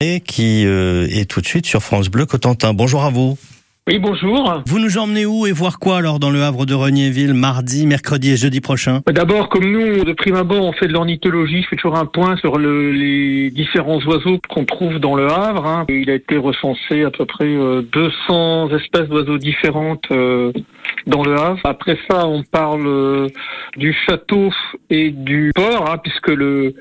et qui euh, est tout de suite sur France Bleu Cotentin. Bonjour à vous. Oui, bonjour. Vous nous emmenez où et voir quoi alors dans le Havre de Regnéville mardi, mercredi et jeudi prochain? D'abord, comme nous, de prime abord, on fait de l'ornithologie. Je fais toujours un point sur le, les différents oiseaux qu'on trouve dans le Havre. Hein. Il a été recensé à peu près euh, 200 espèces d'oiseaux différentes euh, dans le Havre. Après ça, on parle euh, du château et du port, hein, puisque le,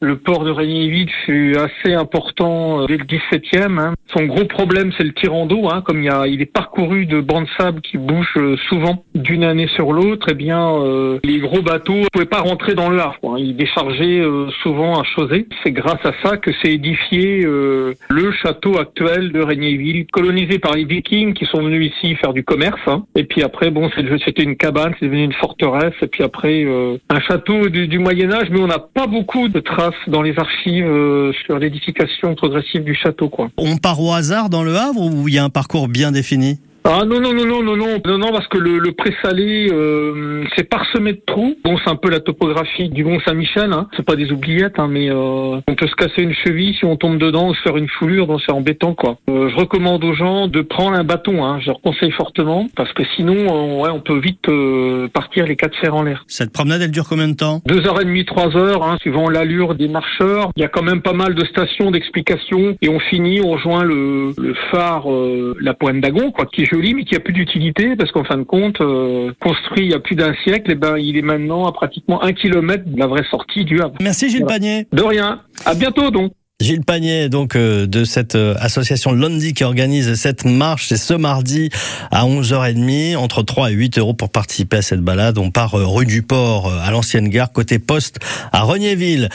le port de Regnéville fut assez important euh, dès le 17e. Hein. Son gros problème, c'est le tirant d'eau. Hein, comme il, y a, il est parcouru de bancs de sable qui bougent euh, souvent d'une année sur l'autre, eh bien, euh, les gros bateaux ne pouvaient pas rentrer dans le Havre. Quoi. Ils déchargeaient euh, souvent à Chausey. C'est grâce à ça que s'est édifié euh, le château actuel de Regnéville, colonisé par les Vikings qui sont venus ici faire du commerce. hein. Et puis après, bon, c'était une cabane, c'est devenu une forteresse. Et puis après, un château du, du Moyen Âge, mais on n'a pas beaucoup de traces dans les archives euh, sur l'édification progressive du château, quoi. On part au hasard dans le Havre ou il y a un parcours bien défini? Ah non non non non non non non non parce que le, le présalé euh, c'est parsemé de trous. Bon c'est un peu la topographie du Mont Saint-Michel. Hein. C'est pas des oubliettes hein, mais euh, on peut se casser une cheville si on tombe dedans ou se faire une foulure donc c'est embêtant quoi. Euh, je recommande aux gens de prendre un bâton. Hein. Je leur conseille fortement parce que sinon on, ouais on peut vite euh, partir les quatre fers en l'air. Cette promenade elle dure combien de temps? Deux heures et demie, trois heures, hein, suivant l'allure des marcheurs. Il y a quand même pas mal de stations d'explication et on finit, on rejoint le, le phare, euh, la Pointe d'Agon, quoi, qui joli mais qui a plus d'utilité parce qu'en fin de compte, euh, construit il y a plus d'un siècle, et ben il est maintenant à pratiquement un kilomètre de la vraie sortie du Havre. Merci Gilles Voilà. Panier. De rien. À bientôt donc. Gilles Panier, donc euh, de cette euh, association Londi qui organise cette marche, c'est ce mardi à 11h30, entre 3 et 8 euros pour participer à cette balade. On part euh, rue du Port, euh, à l'ancienne gare, côté poste, à Regnéville.